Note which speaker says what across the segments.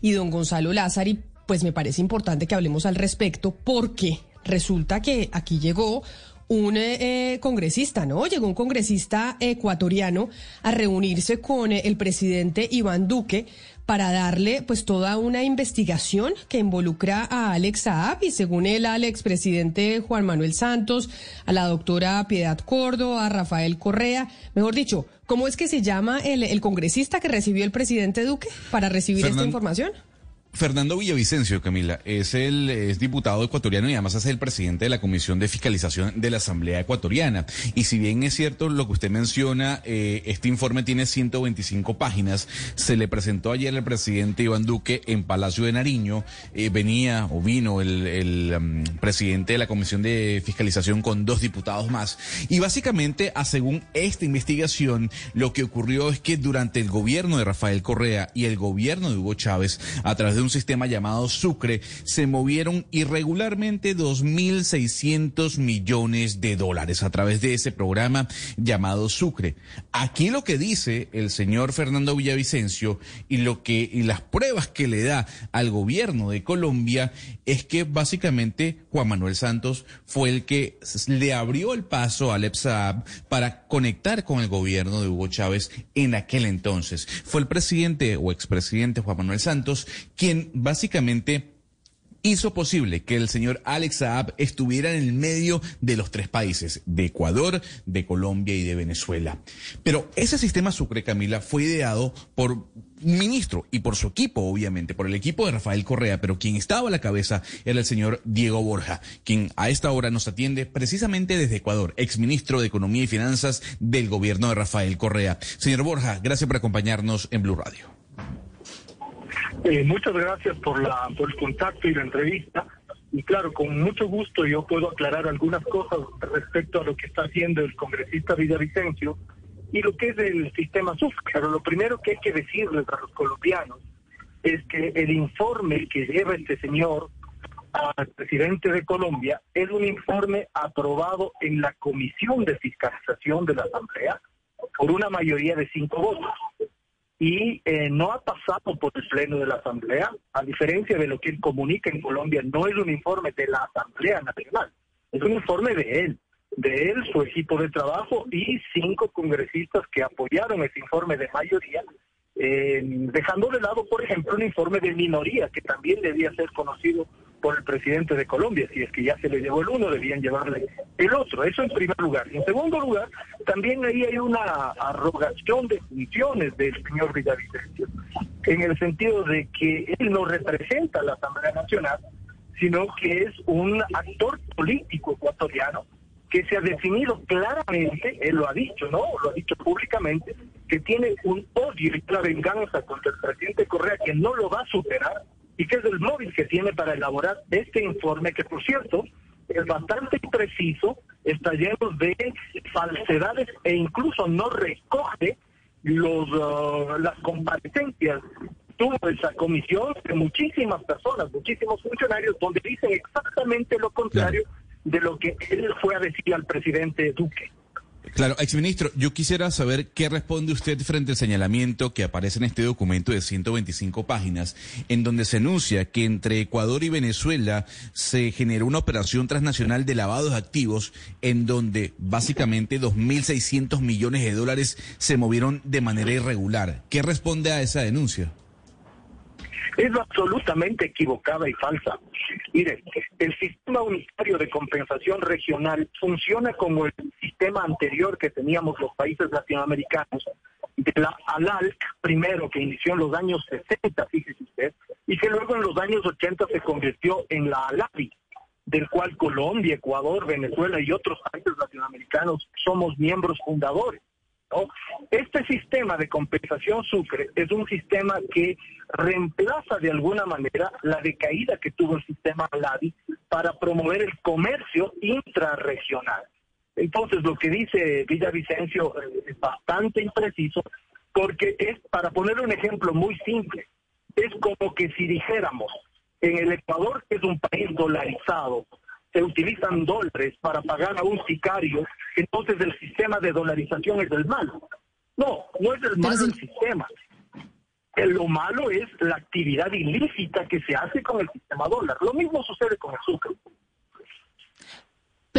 Speaker 1: Y don Gonzalo Lázari, pues me parece importante que hablemos al respecto porque resulta que aquí llegó un eh, eh, congresista, ¿no? Llegó un congresista ecuatoriano a reunirse con eh, el presidente Iván Duque para darle pues toda una investigación que involucra a Alex Saab y según él al expresidente Juan Manuel Santos, a la doctora Piedad Córdoba, a Rafael Correa, mejor dicho, ¿cómo es que se llama el, el congresista que recibió el presidente Duque para recibir esta información?
Speaker 2: Fernando Villavicencio, Camila, es el es diputado ecuatoriano y además es el presidente de la Comisión de Fiscalización de la Asamblea Ecuatoriana. Y si bien es cierto lo que usted menciona, eh, este informe tiene 125 páginas. Se le presentó ayer al presidente Iván Duque en Palacio de Nariño. Eh, venía o vino el, el um, presidente de la Comisión de Fiscalización con dos diputados más. Y básicamente, a según esta investigación, lo que ocurrió es que durante el gobierno de Rafael Correa y el gobierno de Hugo Chávez, a través de un sistema llamado Sucre, se movieron irregularmente 2.600 millones de dólares a través de ese programa llamado Sucre. Aquí lo que dice el señor Fernando Villavicencio y lo que y las pruebas que le da al gobierno de Colombia es que básicamente Juan Manuel Santos fue el que le abrió el paso al EPSAB para conectar con el gobierno de Hugo Chávez en aquel entonces. Fue el presidente o expresidente Juan Manuel Santos quien básicamente hizo posible que el señor Alex Saab estuviera en el medio de los tres países, de Ecuador, de Colombia y de Venezuela. Pero ese sistema Sucre, Camila, fue ideado por un ministro y por su equipo, obviamente, por el equipo de Rafael Correa, pero quien estaba a la cabeza era el señor Diego Borja, quien a esta hora nos atiende precisamente desde Ecuador, exministro de Economía y Finanzas del gobierno de Rafael Correa. Señor Borja, gracias por acompañarnos en Blue Radio.
Speaker 3: Eh, muchas gracias por, la, por el contacto y la entrevista. Y claro, con mucho gusto yo puedo aclarar algunas cosas respecto a lo que está haciendo el congresista Villavicencio y lo que es el sistema SUF. Claro, lo primero que hay que decirles a los colombianos es que el informe que lleva este señor al presidente de Colombia es un informe aprobado en la Comisión de Fiscalización de la Asamblea por una mayoría de cinco votos y eh, no ha pasado por el Pleno de la Asamblea, a diferencia de lo que él comunica en Colombia, no es un informe de la Asamblea Nacional, es un informe de él, de él, su equipo de trabajo y cinco congresistas que apoyaron ese informe de mayoría, eh, dejando de lado, por ejemplo, un informe de minoría que también debía ser conocido por el presidente de Colombia. Si es que ya se le llevó el uno, debían llevarle el otro. Eso en primer lugar. Y en segundo lugar, también ahí hay una arrogación de funciones del señor Villavicencio, en el sentido de que él no representa a la Asamblea Nacional, sino que es un actor político ecuatoriano que se ha definido claramente, él lo ha dicho, ¿no? Lo ha dicho públicamente, que tiene un odio y una venganza contra el presidente Correa que no lo va a superar y que es el móvil que tiene para elaborar este informe, que por cierto es bastante preciso, está lleno de falsedades e incluso no recoge los uh, las comparecencias tuvo esa comisión de muchísimas personas, muchísimos funcionarios, donde dicen exactamente lo contrario de lo que él fue a decir al presidente Duque.
Speaker 2: Claro, exministro, yo quisiera saber qué responde usted frente al señalamiento que aparece en este documento de 125 páginas, en donde se anuncia que entre Ecuador y Venezuela se generó una operación transnacional de lavado de activos, en donde básicamente 2.600 millones de dólares se movieron de manera irregular. ¿Qué responde a esa denuncia?
Speaker 3: Es absolutamente equivocada y falsa. Mire, el sistema unitario de compensación regional funciona como el sistema anterior que teníamos los países latinoamericanos, de la ALALC, primero que inició en los años 60, fíjese usted, y que luego en los años 80 se convirtió en la ALAVI, del cual Colombia, Ecuador, Venezuela y otros países latinoamericanos somos miembros fundadores. Este sistema de compensación Sucre es un sistema que reemplaza de alguna manera la decaída que tuvo el sistema LADI para promover el comercio intrarregional. Entonces, lo que dice Villavicencio es bastante impreciso porque es, para poner un ejemplo muy simple, es como que si dijéramos, en el Ecuador, que es un país dolarizado, se utilizan dólares para pagar a un sicario, entonces el sistema de dolarización es el malo. No, no es el malo el sistema. Lo malo es la actividad ilícita que se hace con el sistema dólar. Lo mismo sucede con el azúcar.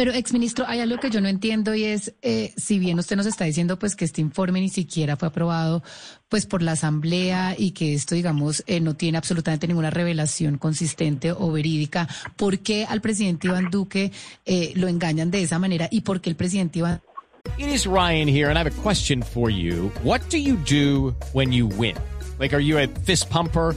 Speaker 4: Pero, exministro, hay algo que yo no entiendo y es, eh, si bien usted nos está diciendo pues que este informe ni siquiera fue aprobado pues por la Asamblea y que esto, digamos, eh, no tiene absolutamente ninguna revelación consistente o verídica, ¿por qué al presidente Iván Duque eh, lo engañan de esa manera y por qué el presidente Iván...
Speaker 5: It is Ryan here and I have a question for you. What do you do when you win? Like, are you a fist pumper?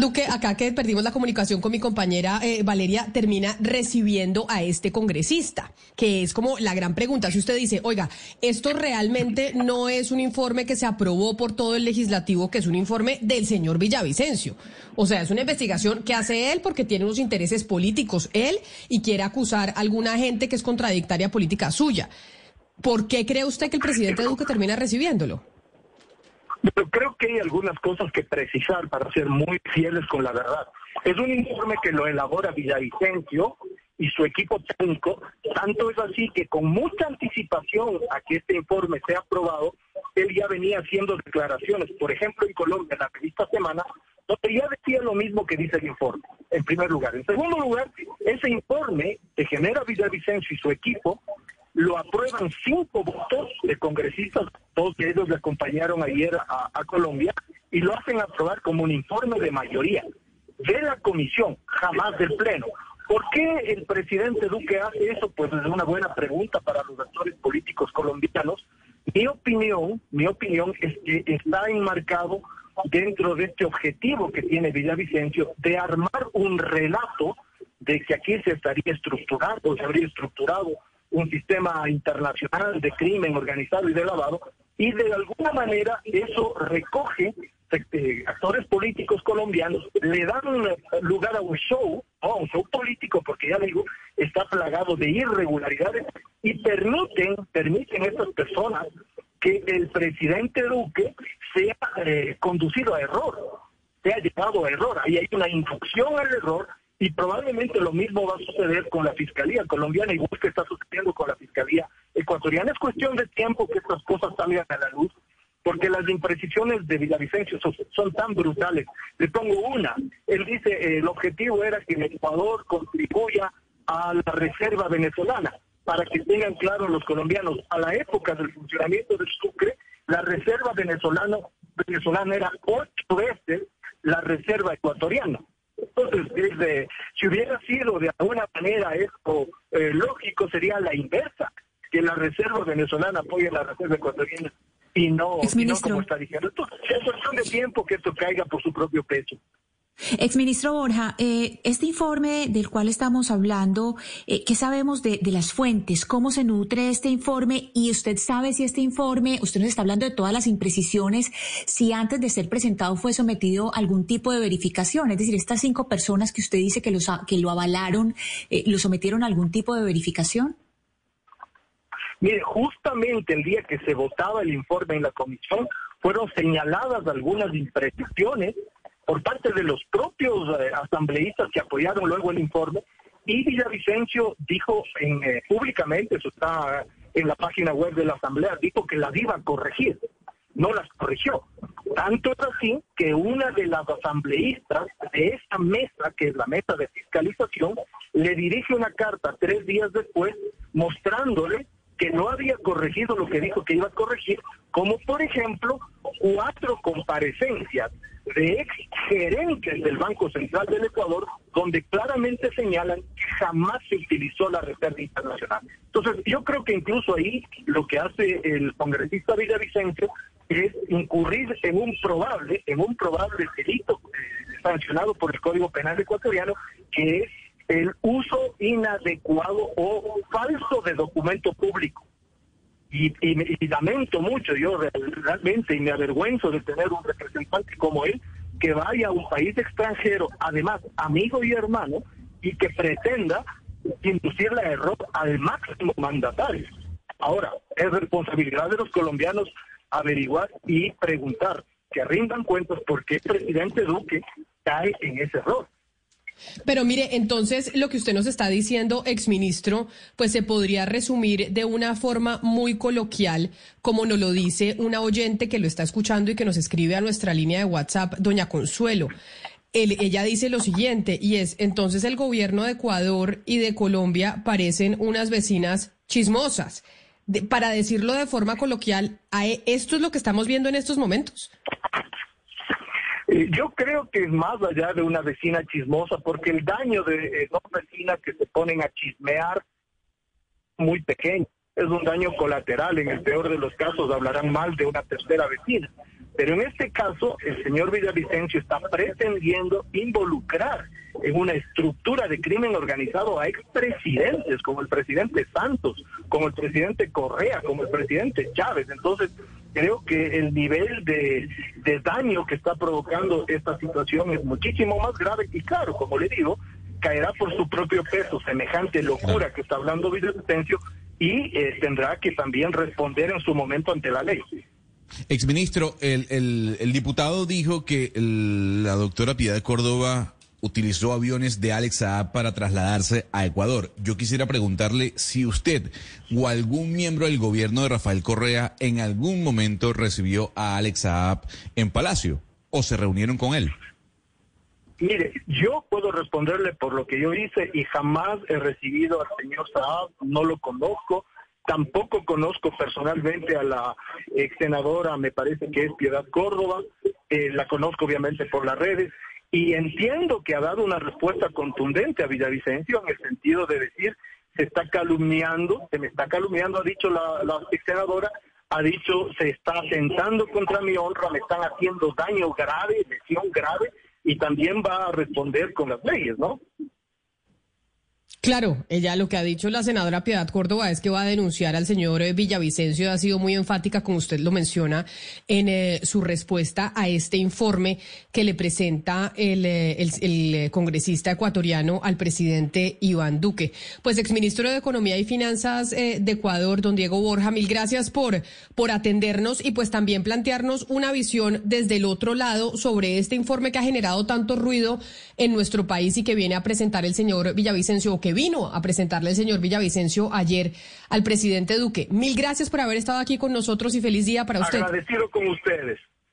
Speaker 1: Duque, acá que perdimos la comunicación con mi compañera eh, Valeria, termina recibiendo a este congresista, que es como la gran pregunta. Si usted dice, oiga, esto realmente no es un informe que se aprobó por todo el legislativo, que es un informe del señor Villavicencio. O sea, es una investigación que hace él porque tiene unos intereses políticos él y quiere acusar a alguna gente que es contradictaria política suya. ¿Por qué cree usted que el presidente Duque termina recibiéndolo?
Speaker 3: Pero creo que hay algunas cosas que precisar para ser muy fieles con la verdad. Es un informe que lo elabora Villavicencio y su equipo técnico, tanto es así que con mucha anticipación a que este informe sea aprobado, él ya venía haciendo declaraciones, por ejemplo en Colombia, en la revista Semana, donde ya decía lo mismo que dice el informe, en primer lugar. En segundo lugar, ese informe que genera Villavicencio y su equipo lo aprueban cinco votos de congresistas, todos ellos le acompañaron ayer a, Colombia, y lo hacen aprobar como un informe de mayoría de la comisión, jamás del Pleno. ¿Por qué el presidente Duque hace eso? Pues es una buena pregunta para los actores políticos colombianos. Mi opinión, mi opinión es que está enmarcado dentro de este objetivo que tiene Villavicencio de armar un relato de que aquí se estaría estructurando, se habría estructurado un sistema internacional de crimen organizado y de lavado, y de alguna manera eso recoge este, actores políticos colombianos, le dan lugar a un show, a un show político, porque ya digo, está plagado de irregularidades, y permiten, permiten a estas personas que el presidente Duque sea eh, conducido a error, sea llevado a error. Ahí hay una inducción al error y probablemente lo mismo va a suceder con la Fiscalía colombiana, igual que está sucediendo con la Fiscalía ecuatoriana. Es cuestión de tiempo que estas cosas salgan a la luz, porque las imprecisiones de Villavicencio son, tan brutales. Le pongo una. Él dice, el objetivo era que el Ecuador contribuya a la reserva venezolana. Para que tengan claro los colombianos, a la época del funcionamiento del Sucre, la reserva venezolana, venezolana era ocho veces la reserva ecuatoriana. Entonces, si hubiera sido de alguna manera esto eh, lógico, sería la inversa, que la reserva venezolana apoye la reserva ecuatoriana y no, y no como está diciendo. Entonces, es cuestión de tiempo que esto caiga por su propio peso.
Speaker 6: Exministro Borja, eh, este informe del cual estamos hablando, eh, ¿qué sabemos de, las fuentes? ¿Cómo se nutre este informe? Y usted sabe si este informe, usted nos está hablando de todas las imprecisiones, si antes de ser presentado fue sometido a algún tipo de verificación. Es decir, estas cinco personas que usted dice que, los, que lo avalaron, eh, ¿lo sometieron a algún tipo de verificación?
Speaker 3: Mire, justamente el día que se votaba el informe en la comisión, fueron señaladas algunas imprecisiones por parte de los propios eh, asambleístas que apoyaron luego el informe y Villavicencio dijo en, eh, públicamente, eso está en la página web de la asamblea, dijo que las iba a corregir, no las corrigió. Tanto es así que una de las asambleístas de esa mesa, que es la mesa de fiscalización, le dirige una carta tres días después mostrándole que no había corregido lo que dijo que iba a corregir, como por ejemplo cuatro comparecencias de ex gerentes del Banco Central del Ecuador, donde claramente señalan que jamás se utilizó la Reserva Internacional. Entonces, yo creo que incluso ahí lo que hace el congresista Villavicencio es incurrir en un probable, en un probable delito eh, sancionado por el Código Penal ecuatoriano, que es el uso inadecuado o falso de documento público. Y, lamento mucho, yo realmente, y me avergüenzo de tener un representante como él, que vaya a un país extranjero, además amigo y hermano, y que pretenda inducirle a error al máximo mandatario. Ahora, es responsabilidad de los colombianos averiguar y preguntar, que rindan cuentas por qué el presidente Duque cae en ese error.
Speaker 1: Pero mire, entonces lo que usted nos está diciendo, exministro, pues se podría resumir de una forma muy coloquial, como nos lo dice una oyente que lo está escuchando y que nos escribe a nuestra línea de WhatsApp, doña Consuelo. ella dice lo siguiente, y es, entonces el gobierno de Ecuador y de Colombia parecen unas vecinas chismosas. para decirlo de forma coloquial, ¿esto es lo que estamos viendo en estos momentos?
Speaker 3: Eh, yo creo que es más allá de una vecina chismosa, porque el daño de eh, dos vecinas que se ponen a chismear muy pequeño. Es un daño colateral. En el peor de los casos hablarán mal de una tercera vecina. Pero en este caso, el señor Villavicencio está pretendiendo involucrar en una estructura de crimen organizado a expresidentes, como el presidente Santos, como el presidente Correa, como el presidente Chávez. Entonces, creo que el nivel de, daño que está provocando esta situación es muchísimo más grave y claro, como le digo, caerá por su propio peso semejante locura que está hablando Villavicencio y eh, tendrá que también responder en su momento ante la ley.
Speaker 2: Exministro, el, el, el diputado dijo que la doctora Piedad de Córdoba utilizó aviones de Alex Saab para trasladarse a Ecuador. Yo quisiera preguntarle si usted o algún miembro del gobierno de Rafael Correa en algún momento recibió a Alex Saab en Palacio o se reunieron con él.
Speaker 3: Mire, yo puedo responderle por lo que yo hice y jamás he recibido al señor Saab, no lo conozco, tampoco conozco personalmente a la ex senadora, me parece que es Piedad Córdoba, eh, la conozco obviamente por las redes, y entiendo que ha dado una respuesta contundente a Villavicencio en el sentido de decir, se está calumniando, se me está calumniando, ha dicho la, la senadora, ha dicho, se está atentando contra mi honra, me están haciendo daño grave, lesión grave, y también va a responder con las leyes, ¿no?
Speaker 1: Claro, ella lo que ha dicho la senadora Piedad Córdoba es que va a denunciar al señor eh, Villavicencio, ha sido muy enfática, como usted lo menciona, en eh, su respuesta a este informe que le presenta el, eh, congresista ecuatoriano al presidente Iván Duque. Pues exministro de Economía y Finanzas de Ecuador, don Diego Borja, mil gracias por, por atendernos y pues también plantearnos una visión desde el otro lado sobre este informe que ha generado tanto ruido en nuestro país y que viene a presentar el señor Villavicencio, que vino a presentarle el señor Villavicencio ayer al presidente Duque. Mil gracias por haber estado aquí con nosotros y feliz día para usted.
Speaker 3: Agradecido con ustedes.